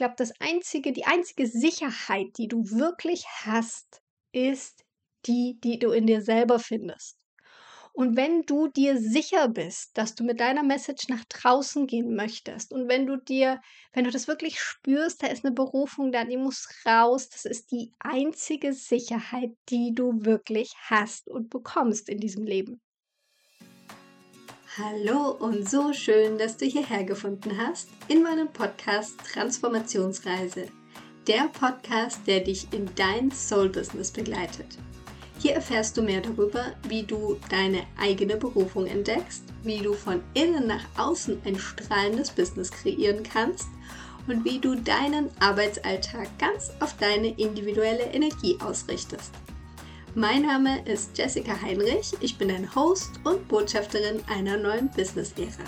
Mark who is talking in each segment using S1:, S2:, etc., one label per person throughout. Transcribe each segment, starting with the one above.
S1: glaube, das einzige, die einzige Sicherheit, die du wirklich hast, ist die, die du in dir selber findest. Und wenn du dir sicher bist, dass du mit deiner Message nach draußen gehen möchtest und wenn du dir, wenn du das wirklich spürst, da ist eine Berufung da, die muss raus, das ist die einzige Sicherheit, die du wirklich hast und bekommst in diesem Leben. Hallo und so schön, dass du hierher gefunden hast in meinem Podcast Transformationsreise. Der Podcast, der dich in dein Soul Business begleitet. Hier erfährst du mehr darüber, wie du deine eigene Berufung entdeckst, wie du von innen nach außen ein strahlendes Business kreieren kannst und wie du deinen Arbeitsalltag ganz auf deine individuelle Energie ausrichtest. Mein Name ist Jessica Heinrich, ich bin dein Host und Botschafterin einer neuen Business-Ära.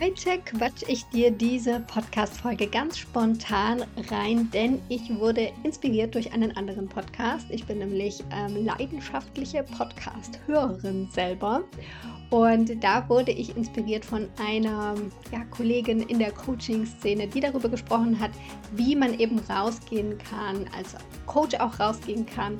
S1: Heute quatsch ich dir diese Podcast-Folge ganz spontan rein, denn ich wurde inspiriert durch einen anderen Podcast. Ich bin nämlich ähm, leidenschaftliche Podcast-Hörerin selber. Und da wurde ich inspiriert von einer ja, Kollegin in der Coaching-Szene, die darüber gesprochen hat, wie man eben rausgehen kann, als Coach auch rausgehen kann.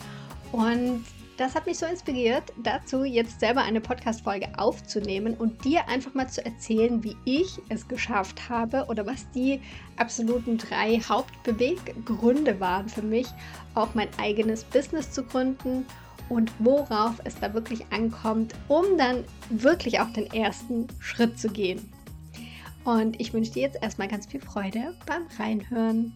S1: Und das hat mich so inspiriert, dazu jetzt selber eine Podcast-Folge aufzunehmen und dir einfach mal zu erzählen, wie ich es geschafft habe oder was die absoluten drei Hauptbeweggründe waren für mich, auch mein eigenes Business zu gründen und worauf es da wirklich ankommt, um dann wirklich auch den ersten Schritt zu gehen. Und ich wünsche dir jetzt erstmal ganz viel Freude beim Reinhören.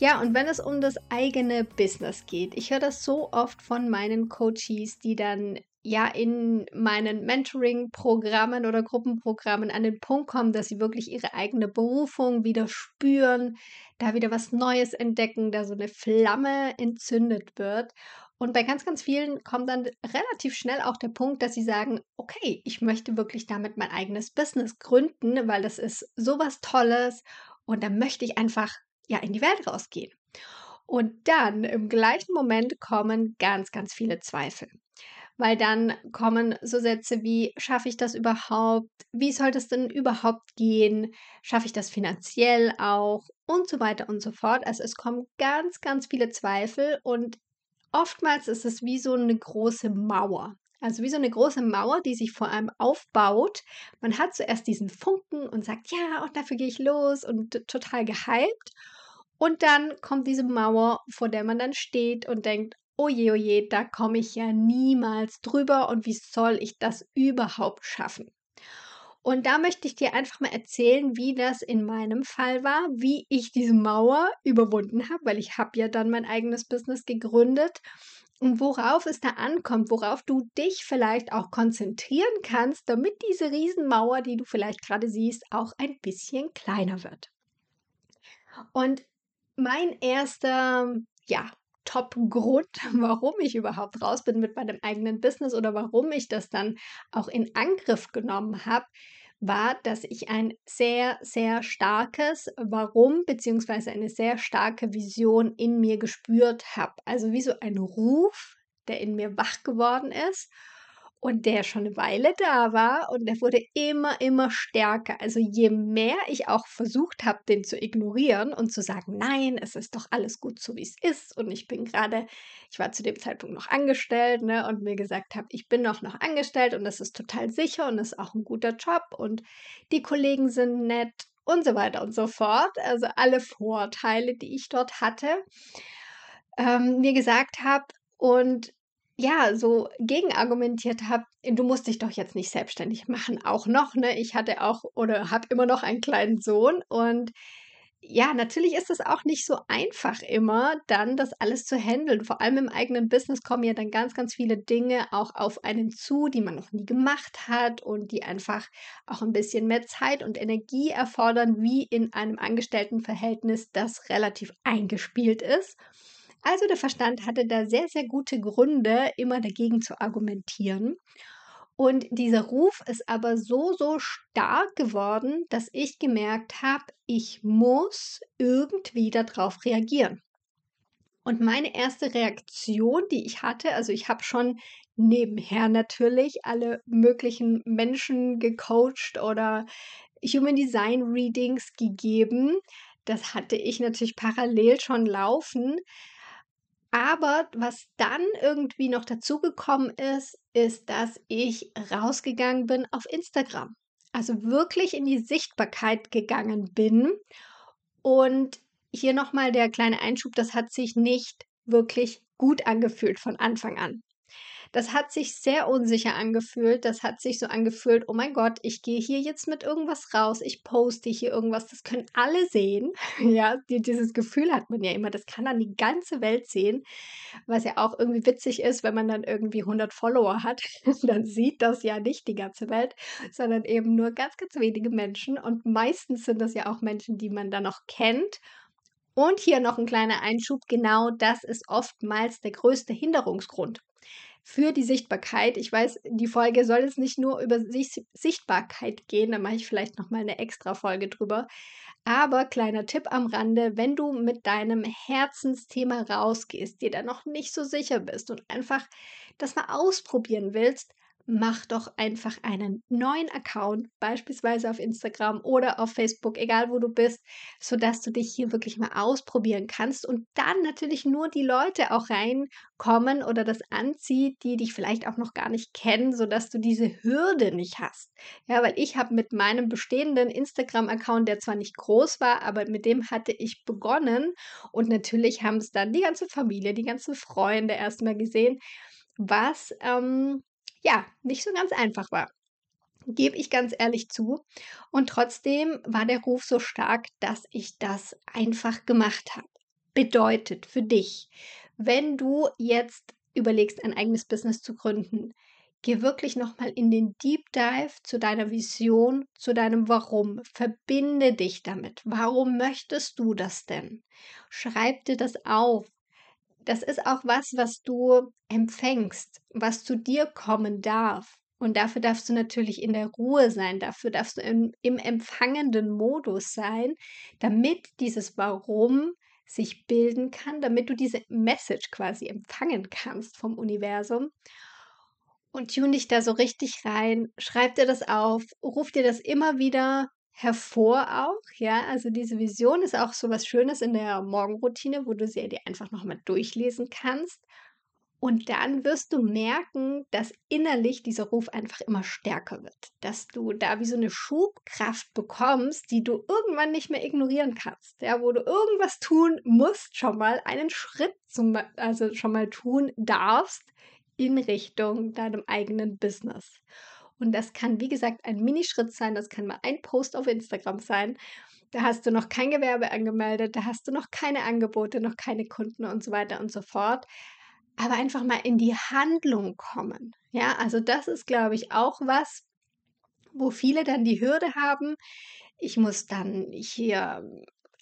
S1: Ja, und wenn es um das eigene Business geht, ich höre das so oft von meinen Coaches, die dann ja in meinen Mentoring-Programmen oder Gruppenprogrammen an den Punkt kommen, dass sie wirklich ihre eigene Berufung wieder spüren, da wieder was Neues entdecken, da so eine Flamme entzündet wird. Und bei ganz, ganz vielen kommt dann relativ schnell auch der Punkt, dass sie sagen, okay, ich möchte wirklich damit mein eigenes Business gründen, weil das ist sowas Tolles und da möchte ich einfach ja in die Welt rausgehen. Und dann im gleichen Moment kommen ganz, ganz viele Zweifel. Weil dann kommen so Sätze wie, schaffe ich das überhaupt? Wie soll das denn überhaupt gehen? Schaffe ich das finanziell auch? Und so weiter und so fort. Also es kommen ganz, ganz viele Zweifel und oftmals ist es wie so eine große Mauer. Also wie so eine große Mauer, die sich vor einem aufbaut. Man hat zuerst diesen Funken und sagt, ja, und dafür gehe ich los und total gehypt. Und dann kommt diese Mauer, vor der man dann steht und denkt, oje, oje, da komme ich ja niemals drüber und wie soll ich das überhaupt schaffen? Und da möchte ich dir einfach mal erzählen, wie das in meinem Fall war, wie ich diese Mauer überwunden habe, weil ich habe ja dann mein eigenes Business gegründet und worauf es da ankommt, worauf du dich vielleicht auch konzentrieren kannst, damit diese Riesenmauer, die du vielleicht gerade siehst, auch ein bisschen kleiner wird. Und mein erster, ja, Top-Grund, warum ich überhaupt raus bin mit meinem eigenen Business oder warum ich das dann auch in Angriff genommen habe, war, dass ich ein sehr, sehr starkes Warum beziehungsweise eine sehr starke Vision in mir gespürt habe. Also wie so ein Ruf, der in mir wach geworden ist und der schon eine Weile da war und der wurde immer, immer stärker. Also je mehr ich auch versucht habe, den zu ignorieren und zu sagen, nein, es ist doch alles gut so, wie es ist und ich bin gerade, ich war zu dem Zeitpunkt noch angestellt ne, und mir gesagt habe, ich bin noch noch angestellt und das ist total sicher und ist auch ein guter Job und die Kollegen sind nett und so weiter und so fort. Also alle Vorteile, die ich dort hatte, ähm, mir gesagt habe und ja, so gegenargumentiert habe, du musst dich doch jetzt nicht selbstständig machen, auch noch, ne? Ich hatte auch oder habe immer noch einen kleinen Sohn und ja, natürlich ist es auch nicht so einfach immer, dann das alles zu handeln. Vor allem im eigenen Business kommen ja dann ganz, ganz viele Dinge auch auf einen zu, die man noch nie gemacht hat und die einfach auch ein bisschen mehr Zeit und Energie erfordern, wie in einem Angestelltenverhältnis, das relativ eingespielt ist. Also der Verstand hatte da sehr, sehr gute Gründe, immer dagegen zu argumentieren. Und dieser Ruf ist aber so, so stark geworden, dass ich gemerkt habe, ich muss irgendwie darauf reagieren. Und meine erste Reaktion, die ich hatte, also ich habe schon nebenher natürlich alle möglichen Menschen gecoacht oder Human Design Readings gegeben, Das hatte ich natürlich parallel schon laufen. Aber was dann irgendwie noch dazugekommen ist, ist, dass ich rausgegangen bin auf Instagram. Also wirklich in die Sichtbarkeit gegangen bin. Und hier nochmal der kleine Einschub, das hat sich nicht wirklich gut angefühlt von Anfang an. Das hat sich sehr unsicher angefühlt. Das hat sich so angefühlt, oh mein Gott, ich gehe hier jetzt mit irgendwas raus, ich poste hier irgendwas, das können alle sehen. Ja, die, dieses Gefühl hat man ja immer, das kann dann die ganze Welt sehen, was ja auch irgendwie witzig ist, wenn man dann irgendwie 100 Follower hat, dann sieht das ja nicht die ganze Welt, sondern eben nur ganz, ganz wenige Menschen und meistens sind das ja auch Menschen, die man dann noch kennt und hier noch ein kleiner Einschub. Genau das ist oftmals der größte Hinderungsgrund für die Sichtbarkeit. Ich weiß, die Folge soll jetzt nicht nur über Sichtbarkeit gehen, da mache ich vielleicht noch mal eine extra Folge drüber. Aber kleiner Tipp am Rande, wenn du mit deinem Herzensthema rausgehst, dir da noch nicht so sicher bist und einfach das mal ausprobieren willst, mach doch einfach einen neuen Account, beispielsweise auf Instagram oder auf Facebook, egal wo du bist, sodass du dich hier wirklich mal ausprobieren kannst und dann natürlich nur die Leute auch reinkommen oder das anzieht, die dich vielleicht auch noch gar nicht kennen, sodass du diese Hürde nicht hast. Ja, weil ich habe mit meinem bestehenden Instagram-Account, der zwar nicht groß war, aber mit dem hatte ich begonnen und natürlich haben es dann die ganze Familie, die ganzen Freunde erstmal gesehen was ähm, ja, nicht so ganz einfach war. Gebe ich ganz ehrlich zu. Und trotzdem war der Ruf so stark, dass ich das einfach gemacht habe. Bedeutet für dich, wenn du jetzt überlegst, ein eigenes Business zu gründen, geh wirklich nochmal in den Deep Dive zu deiner Vision, zu deinem Warum. Verbinde dich damit. Warum möchtest du das denn? Schreib dir das auf das ist auch was, was du empfängst, was zu dir kommen darf. Und dafür darfst du natürlich in der Ruhe sein, dafür darfst du im, im empfangenden Modus sein, damit dieses Warum sich bilden kann, damit du diese Message quasi empfangen kannst vom Universum. Und tune dich da so richtig rein, schreib dir das auf, ruf dir das immer wieder hervor auch, ja. Also diese Vision ist auch so was Schönes in der Morgenroutine, wo du sie dir einfach nochmal durchlesen kannst. Und dann wirst du merken, dass innerlich dieser Ruf einfach immer stärker wird. Dass du da wie so eine Schubkraft bekommst, die du irgendwann nicht mehr ignorieren kannst. Ja, wo du irgendwas tun musst, schon mal einen Schritt zum, also schon mal tun darfst in Richtung deinem eigenen Business. Und das kann, wie gesagt, ein Minischritt sein. Das kann mal ein Post auf Instagram sein. Da hast du noch kein Gewerbe angemeldet, da hast du noch keine Angebote, noch keine Kunden und so weiter und so fort. Aber einfach mal in die Handlung kommen. Ja, also das ist, glaube ich, auch was, wo viele dann die Hürde haben. Ich muss dann hier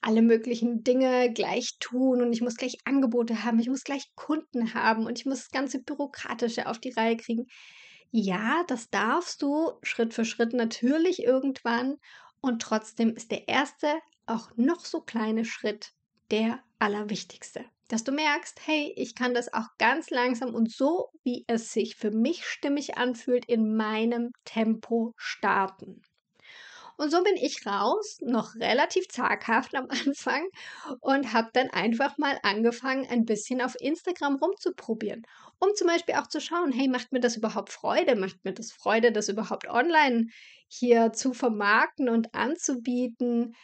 S1: alle möglichen Dinge gleich tun und ich muss gleich Angebote haben, ich muss gleich Kunden haben und ich muss das ganze Bürokratische auf die Reihe kriegen. Ja, das darfst du Schritt für Schritt natürlich irgendwann. Und trotzdem ist der erste, auch noch so kleine Schritt der allerwichtigste. Dass du merkst, hey, ich kann das auch ganz langsam und so, wie es sich für mich stimmig anfühlt, in meinem Tempo starten. Und so bin ich raus, noch relativ zaghaft am Anfang und habe dann einfach mal angefangen, ein bisschen auf Instagram rumzuprobieren, um zum Beispiel auch zu schauen, hey, macht mir das überhaupt Freude? Macht mir das Freude, das überhaupt online hier zu vermarkten und anzubieten?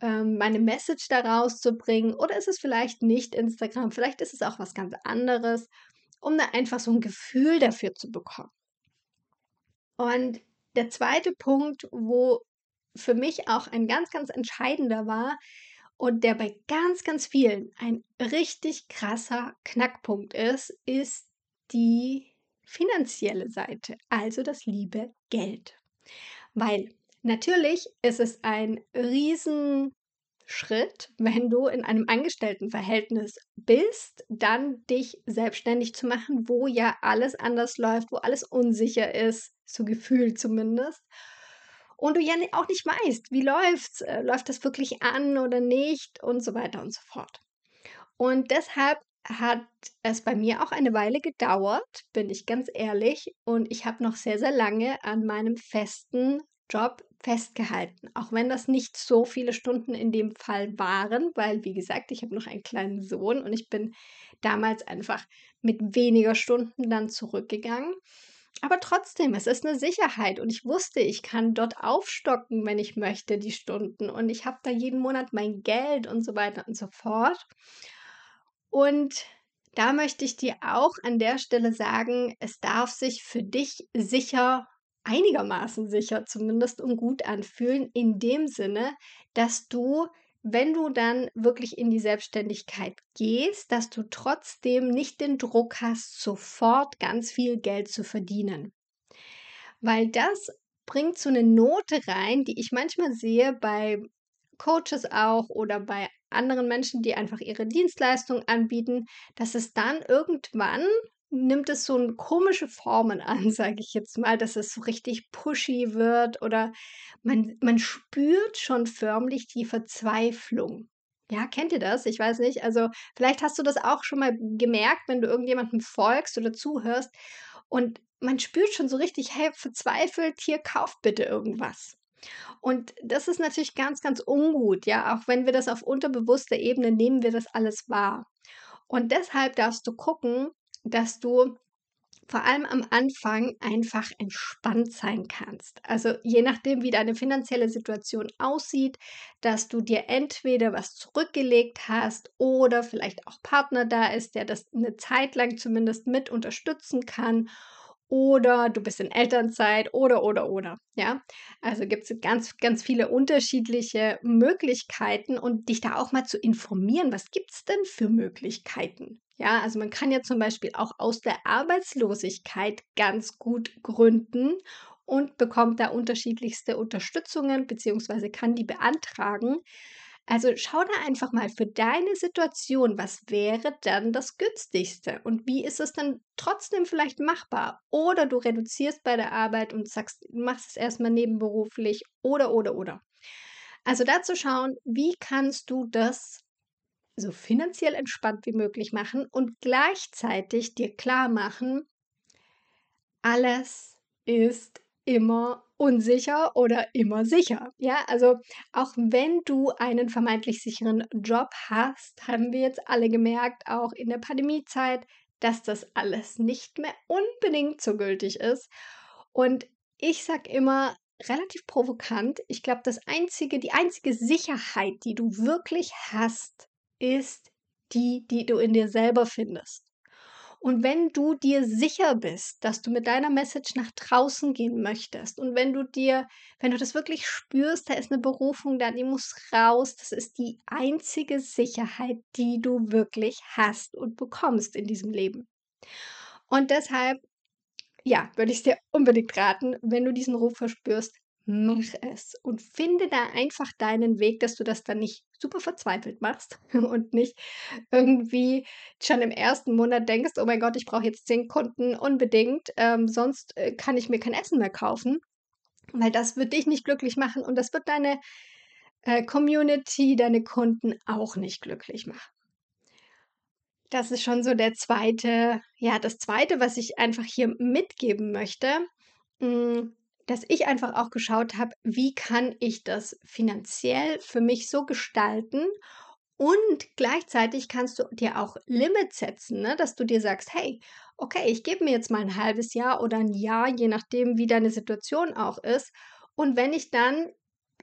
S1: Ähm, meine Message daraus zu bringen oder ist es vielleicht nicht Instagram, vielleicht ist es auch was ganz anderes, um da einfach so ein Gefühl dafür zu bekommen. Und der zweite Punkt, wo für mich auch ein ganz, ganz entscheidender war und der bei ganz, ganz vielen ein richtig krasser Knackpunkt ist, ist die finanzielle Seite, also das liebe Geld. Weil natürlich ist es ein Riesenschritt, wenn du in einem Angestelltenverhältnis bist, dann dich selbstständig zu machen, wo ja alles anders läuft, wo alles unsicher ist, so gefühlt zumindest und du ja auch nicht weißt, wie läuft's, äh, läuft das wirklich an oder nicht und so weiter und so fort. Und deshalb hat es bei mir auch eine Weile gedauert, bin ich ganz ehrlich, und ich habe noch sehr, sehr lange an meinem festen Job festgehalten, auch wenn das nicht so viele Stunden in dem Fall waren, weil, wie gesagt, ich habe noch einen kleinen Sohn und ich bin damals einfach mit weniger Stunden dann zurückgegangen. Aber trotzdem, es ist eine Sicherheit und ich wusste, ich kann dort aufstocken, wenn ich möchte, die Stunden und ich habe da jeden Monat mein Geld und so weiter und so fort. Und da möchte ich dir auch an der Stelle sagen, es darf sich für dich sicher, einigermaßen sicher zumindest und gut anfühlen, in dem Sinne, dass du wenn du dann wirklich in die Selbstständigkeit gehst, dass du trotzdem nicht den Druck hast, sofort ganz viel Geld zu verdienen. Weil das bringt so eine Note rein, die ich manchmal sehe bei Coaches auch oder bei anderen Menschen, die einfach ihre Dienstleistung anbieten, dass es dann irgendwann nimmt es so komische Formen an, sage ich jetzt mal, dass es so richtig pushy wird oder man, man spürt schon förmlich die Verzweiflung. Ja, kennt ihr das? Ich weiß nicht. Also vielleicht hast du das auch schon mal gemerkt, wenn du irgendjemandem folgst oder zuhörst und man spürt schon so richtig, hey, verzweifelt, hier kauft bitte irgendwas. Und das ist natürlich ganz, ganz ungut, ja. Auch wenn wir das auf unterbewusster Ebene nehmen, wir das alles wahr. Und deshalb darfst du gucken, dass du vor allem am Anfang einfach entspannt sein kannst. Also je nachdem, wie deine finanzielle Situation aussieht, dass du dir entweder was zurückgelegt hast oder vielleicht auch Partner da ist, der das eine Zeit lang zumindest mit unterstützen kann oder du bist in Elternzeit oder oder oder. Ja, also gibt es ganz, ganz viele unterschiedliche Möglichkeiten und dich da auch mal zu informieren, was gibt es denn für Möglichkeiten? Ja, also man kann ja zum Beispiel auch aus der Arbeitslosigkeit ganz gut gründen und bekommt da unterschiedlichste Unterstützungen beziehungsweise kann die beantragen. Also schau da einfach mal für deine Situation, was wäre dann das günstigste und wie ist es dann trotzdem vielleicht machbar? Oder du reduzierst bei der Arbeit und sagst, machst es erstmal nebenberuflich oder oder oder. Also dazu schauen, wie kannst du das so finanziell entspannt wie möglich machen und gleichzeitig dir klar machen, alles ist immer unsicher oder immer sicher. Ja, also auch wenn du einen vermeintlich sicheren Job hast, haben wir jetzt alle gemerkt, auch in der Pandemiezeit, dass das alles nicht mehr unbedingt so gültig ist. Und ich sage immer relativ provokant, ich glaube, das einzige, die einzige Sicherheit, die du wirklich hast, ist die, die du in dir selber findest. Und wenn du dir sicher bist, dass du mit deiner Message nach draußen gehen möchtest und wenn du dir, wenn du das wirklich spürst, da ist eine Berufung da, die muss raus, das ist die einzige Sicherheit, die du wirklich hast und bekommst in diesem Leben. Und deshalb, ja, würde ich dir unbedingt raten, wenn du diesen Ruf verspürst, mach es und finde da einfach deinen Weg, dass du das dann nicht super verzweifelt machst und nicht irgendwie schon im ersten Monat denkst, oh mein Gott, ich brauche jetzt zehn Kunden unbedingt, ähm, sonst äh, kann ich mir kein Essen mehr kaufen, weil das wird dich nicht glücklich machen und das wird deine äh, Community, deine Kunden auch nicht glücklich machen. Das ist schon so der zweite, ja, das zweite, was ich einfach hier mitgeben möchte. Hm, dass ich einfach auch geschaut habe, wie kann ich das finanziell für mich so gestalten und gleichzeitig kannst du dir auch Limits setzen, ne? dass du dir sagst, hey, okay, ich gebe mir jetzt mal ein halbes Jahr oder ein Jahr, je nachdem, wie deine Situation auch ist. Und wenn ich dann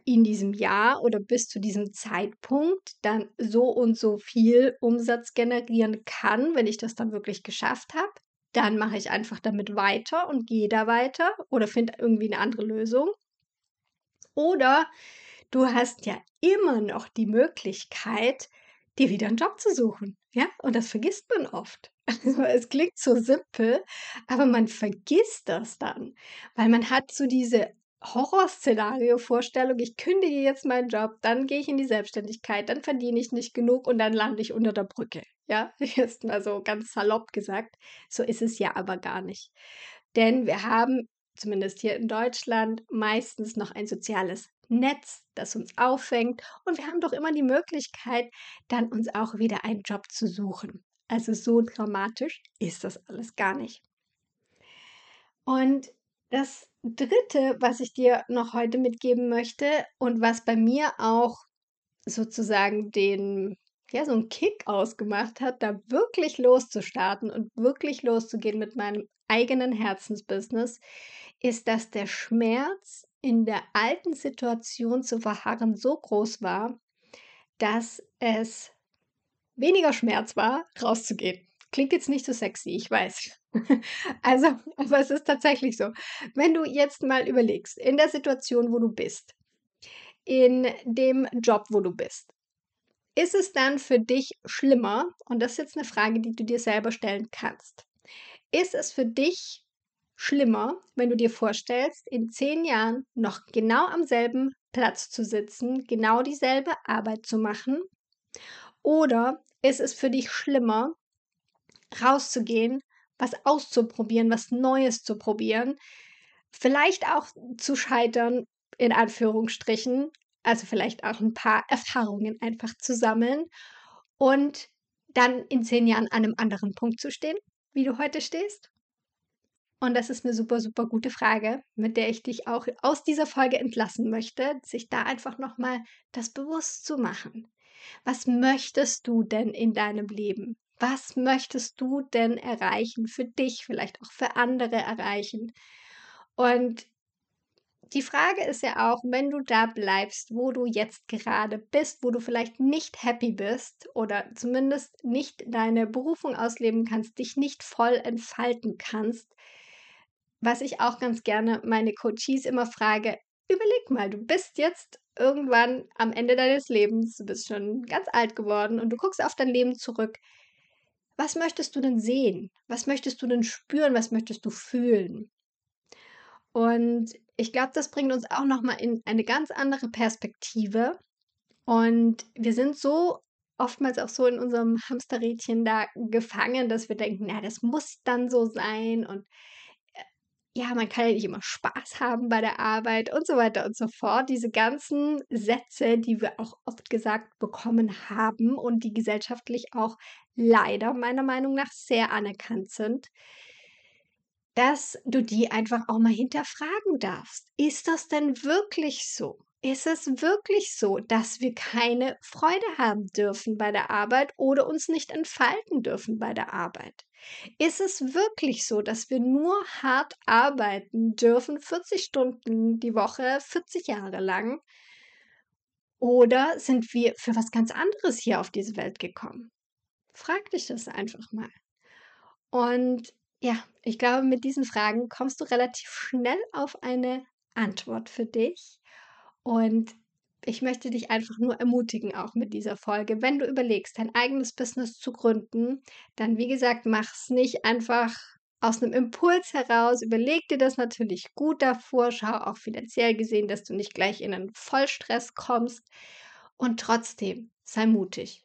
S1: in diesem Jahr oder bis zu diesem Zeitpunkt dann so und so viel Umsatz generieren kann, wenn ich das dann wirklich geschafft habe, dann mache ich einfach damit weiter und gehe da weiter oder finde irgendwie eine andere Lösung. Oder du hast ja immer noch die Möglichkeit, dir wieder einen Job zu suchen. Ja, und das vergisst man oft. Also es klingt so simpel, aber man vergisst das dann, weil man hat so diese Horrorszenario-Vorstellung, ich kündige jetzt meinen Job, dann gehe ich in die Selbstständigkeit, dann verdiene ich nicht genug und dann lande ich unter der Brücke. Ja, ist mal so ganz salopp gesagt. So ist es ja aber gar nicht. Denn wir haben, zumindest hier in Deutschland, meistens noch ein soziales Netz, das uns auffängt. Und wir haben doch immer die Möglichkeit, dann uns auch wieder einen Job zu suchen. Also so dramatisch ist das alles gar nicht. Und das Dritte, was ich dir noch heute mitgeben möchte und was bei mir auch sozusagen den, ja, so einen Kick ausgemacht hat, da wirklich loszustarten und wirklich loszugehen mit meinem eigenen Herzensbusiness, ist, dass der Schmerz in der alten Situation zu verharren so groß war, dass es weniger Schmerz war, rauszugehen. Klingt jetzt nicht so sexy, ich weiß. also, aber es ist tatsächlich so. Wenn du jetzt mal überlegst, in der Situation, wo du bist, in dem Job, wo du bist, ist es dann für dich schlimmer, und das ist jetzt eine Frage, die du dir selber stellen kannst, ist es für dich schlimmer, wenn du dir vorstellst, in zehn Jahren noch genau am selben Platz zu sitzen, genau dieselbe Arbeit zu machen? Oder ist es für dich schlimmer, rauszugehen, was auszuprobieren, was Neues zu probieren, vielleicht auch zu scheitern, in Anführungsstrichen, also vielleicht auch ein paar Erfahrungen einfach zu sammeln und dann in zehn Jahren an einem anderen Punkt zu stehen, wie du heute stehst? Und das ist eine super, super gute Frage, mit der ich dich auch aus dieser Folge entlassen möchte, sich da einfach nochmal das bewusst zu machen. Was möchtest du denn in deinem Leben? Was möchtest du denn erreichen für dich, vielleicht auch für andere erreichen? Und die Frage ist ja auch, wenn du da bleibst, wo du jetzt gerade bist, wo du vielleicht nicht happy bist oder zumindest nicht deine Berufung ausleben kannst, dich nicht voll entfalten kannst, was ich auch ganz gerne meine Coaches immer frage, überleg mal, du bist jetzt irgendwann am Ende deines Lebens, du bist schon ganz alt geworden und du guckst auf dein Leben zurück. Was möchtest du denn sehen? Was möchtest du denn spüren? Was möchtest du fühlen? Und ich glaube, das bringt uns auch nochmal in eine ganz andere Perspektive. Und wir sind so oftmals auch so in unserem Hamsterrädchen da gefangen, dass wir denken, na, das muss dann so sein und ja, man kann ja nicht immer Spaß haben bei der Arbeit und so weiter und so fort. Diese ganzen Sätze, die wir auch oft gesagt bekommen haben und die gesellschaftlich auch leider meiner Meinung nach sehr anerkannt sind, dass du die einfach auch mal hinterfragen darfst. Ist das denn wirklich so? Ist es wirklich so, dass wir keine Freude haben dürfen bei der Arbeit oder uns nicht entfalten dürfen bei der Arbeit? Ist es wirklich so, dass wir nur hart arbeiten dürfen, 40 Stunden die Woche, 40 Jahre lang? Oder sind wir für was ganz anderes hier auf diese Welt gekommen? Frag dich das einfach mal. Und ja, ich glaube, mit diesen Fragen kommst du relativ schnell auf eine Antwort für dich. Und ich möchte dich einfach nur ermutigen, auch mit dieser Folge. Wenn du überlegst, dein eigenes Business zu gründen, dann wie gesagt, mach es nicht einfach aus einem Impuls heraus. Überleg dir das natürlich gut davor. Schau auch finanziell gesehen, dass du nicht gleich in einen Vollstress kommst. Und trotzdem, sei mutig.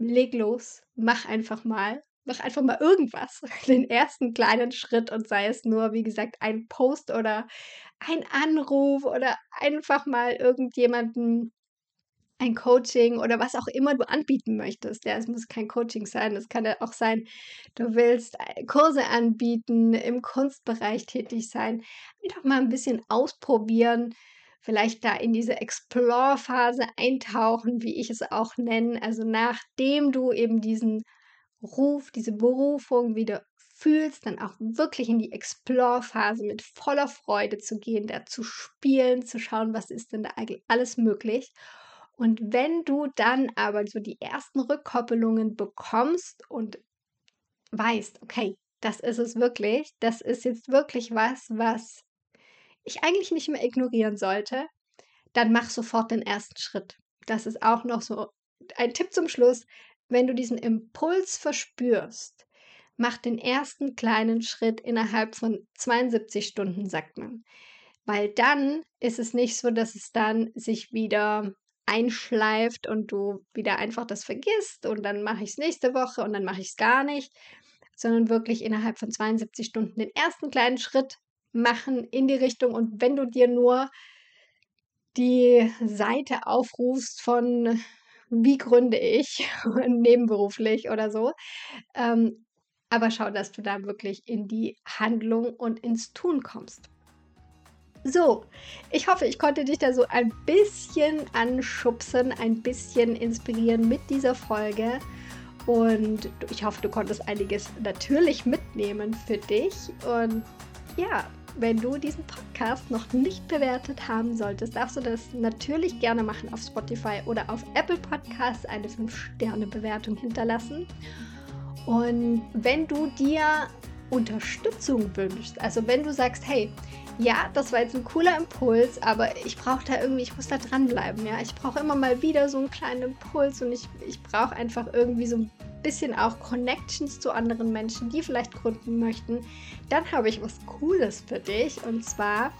S1: Leg los, mach einfach mal mach einfach mal irgendwas, den ersten kleinen Schritt und sei es nur, wie gesagt, ein Post oder ein Anruf oder einfach mal irgendjemanden ein Coaching oder was auch immer du anbieten möchtest. Ja, es muss kein Coaching sein, es kann ja auch sein, du willst äh, Kurse anbieten, im Kunstbereich tätig sein, einfach mal ein bisschen ausprobieren, vielleicht da in diese Explore-Phase eintauchen, wie ich es auch nenne. Also nachdem du eben diesen Ruf, diese Berufung wieder fühlst, dann auch wirklich in die Explore-Phase mit voller Freude zu gehen, da zu spielen, zu schauen, was ist denn da eigentlich alles möglich. Und wenn du dann aber so die ersten Rückkoppelungen bekommst und weißt, okay, das ist es wirklich, das ist jetzt wirklich was, was ich eigentlich nicht mehr ignorieren sollte, dann mach sofort den ersten Schritt. Das ist auch noch so ein Tipp zum Schluss wenn du diesen Impuls verspürst, mach den ersten kleinen Schritt innerhalb von 72 Stunden, sagt man. Weil dann ist es nicht so, dass es dann sich wieder einschleift und du wieder einfach das vergisst und dann mache ich es nächste Woche und dann mache ich es gar nicht, sondern wirklich innerhalb von 72 Stunden den ersten kleinen Schritt machen in die Richtung und wenn du dir nur die Seite aufrufst von wie gründe ich nebenberuflich oder so. Ähm, aber schau, dass du da wirklich in die Handlung und ins Tun kommst. So, ich hoffe, ich konnte dich da so ein bisschen anschubsen, ein bisschen inspirieren mit dieser Folge. Und ich hoffe, du konntest einiges natürlich mitnehmen für dich. Und ja, wenn du diesen Podcast noch nicht bewertet haben solltest, darfst du das natürlich gerne machen auf Spotify oder auf Apple Podcasts, eine 5-Sterne-Bewertung hinterlassen. Und wenn du dir Unterstützung wünschst, also wenn du sagst, hey, ja, das war jetzt ein cooler Impuls, aber ich brauche da irgendwie, ich muss da dranbleiben, ja. Ich brauche immer mal wieder so einen kleinen Impuls und ich, ich brauche einfach irgendwie so ein bisschen auch Connections zu anderen Menschen, die vielleicht gründen möchten, dann habe ich was Cooles für dich. Und zwar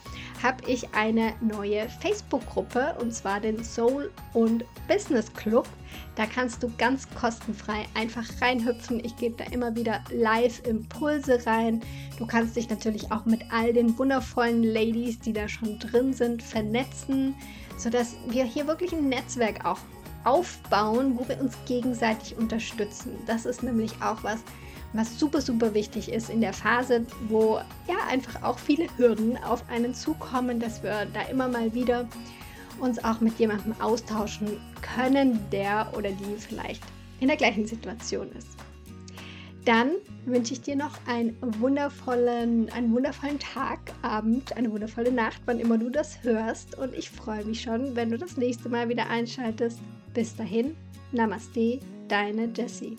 S1: habe ich eine neue Facebook-Gruppe und zwar den Soul und Business Club. Da kannst du ganz kostenfrei einfach reinhüpfen. Ich gebe da immer wieder Live-Impulse rein. Du kannst dich natürlich auch mit all den wundervollen Ladies, die da schon drin sind, vernetzen, sodass wir hier wirklich ein Netzwerk auch aufbauen, wo wir uns gegenseitig unterstützen. Das ist nämlich auch was, was super, super wichtig ist in der Phase, wo ja einfach auch viele Hürden auf einen zukommen, dass wir da immer mal wieder uns auch mit jemandem austauschen können, der oder die vielleicht in der gleichen Situation ist. Dann wünsche ich dir noch einen wundervollen, einen wundervollen Tag, Abend, eine wundervolle Nacht, wann immer du das hörst. Und ich freue mich schon, wenn du das nächste Mal wieder einschaltest. Bis dahin, Namaste, deine Jessie.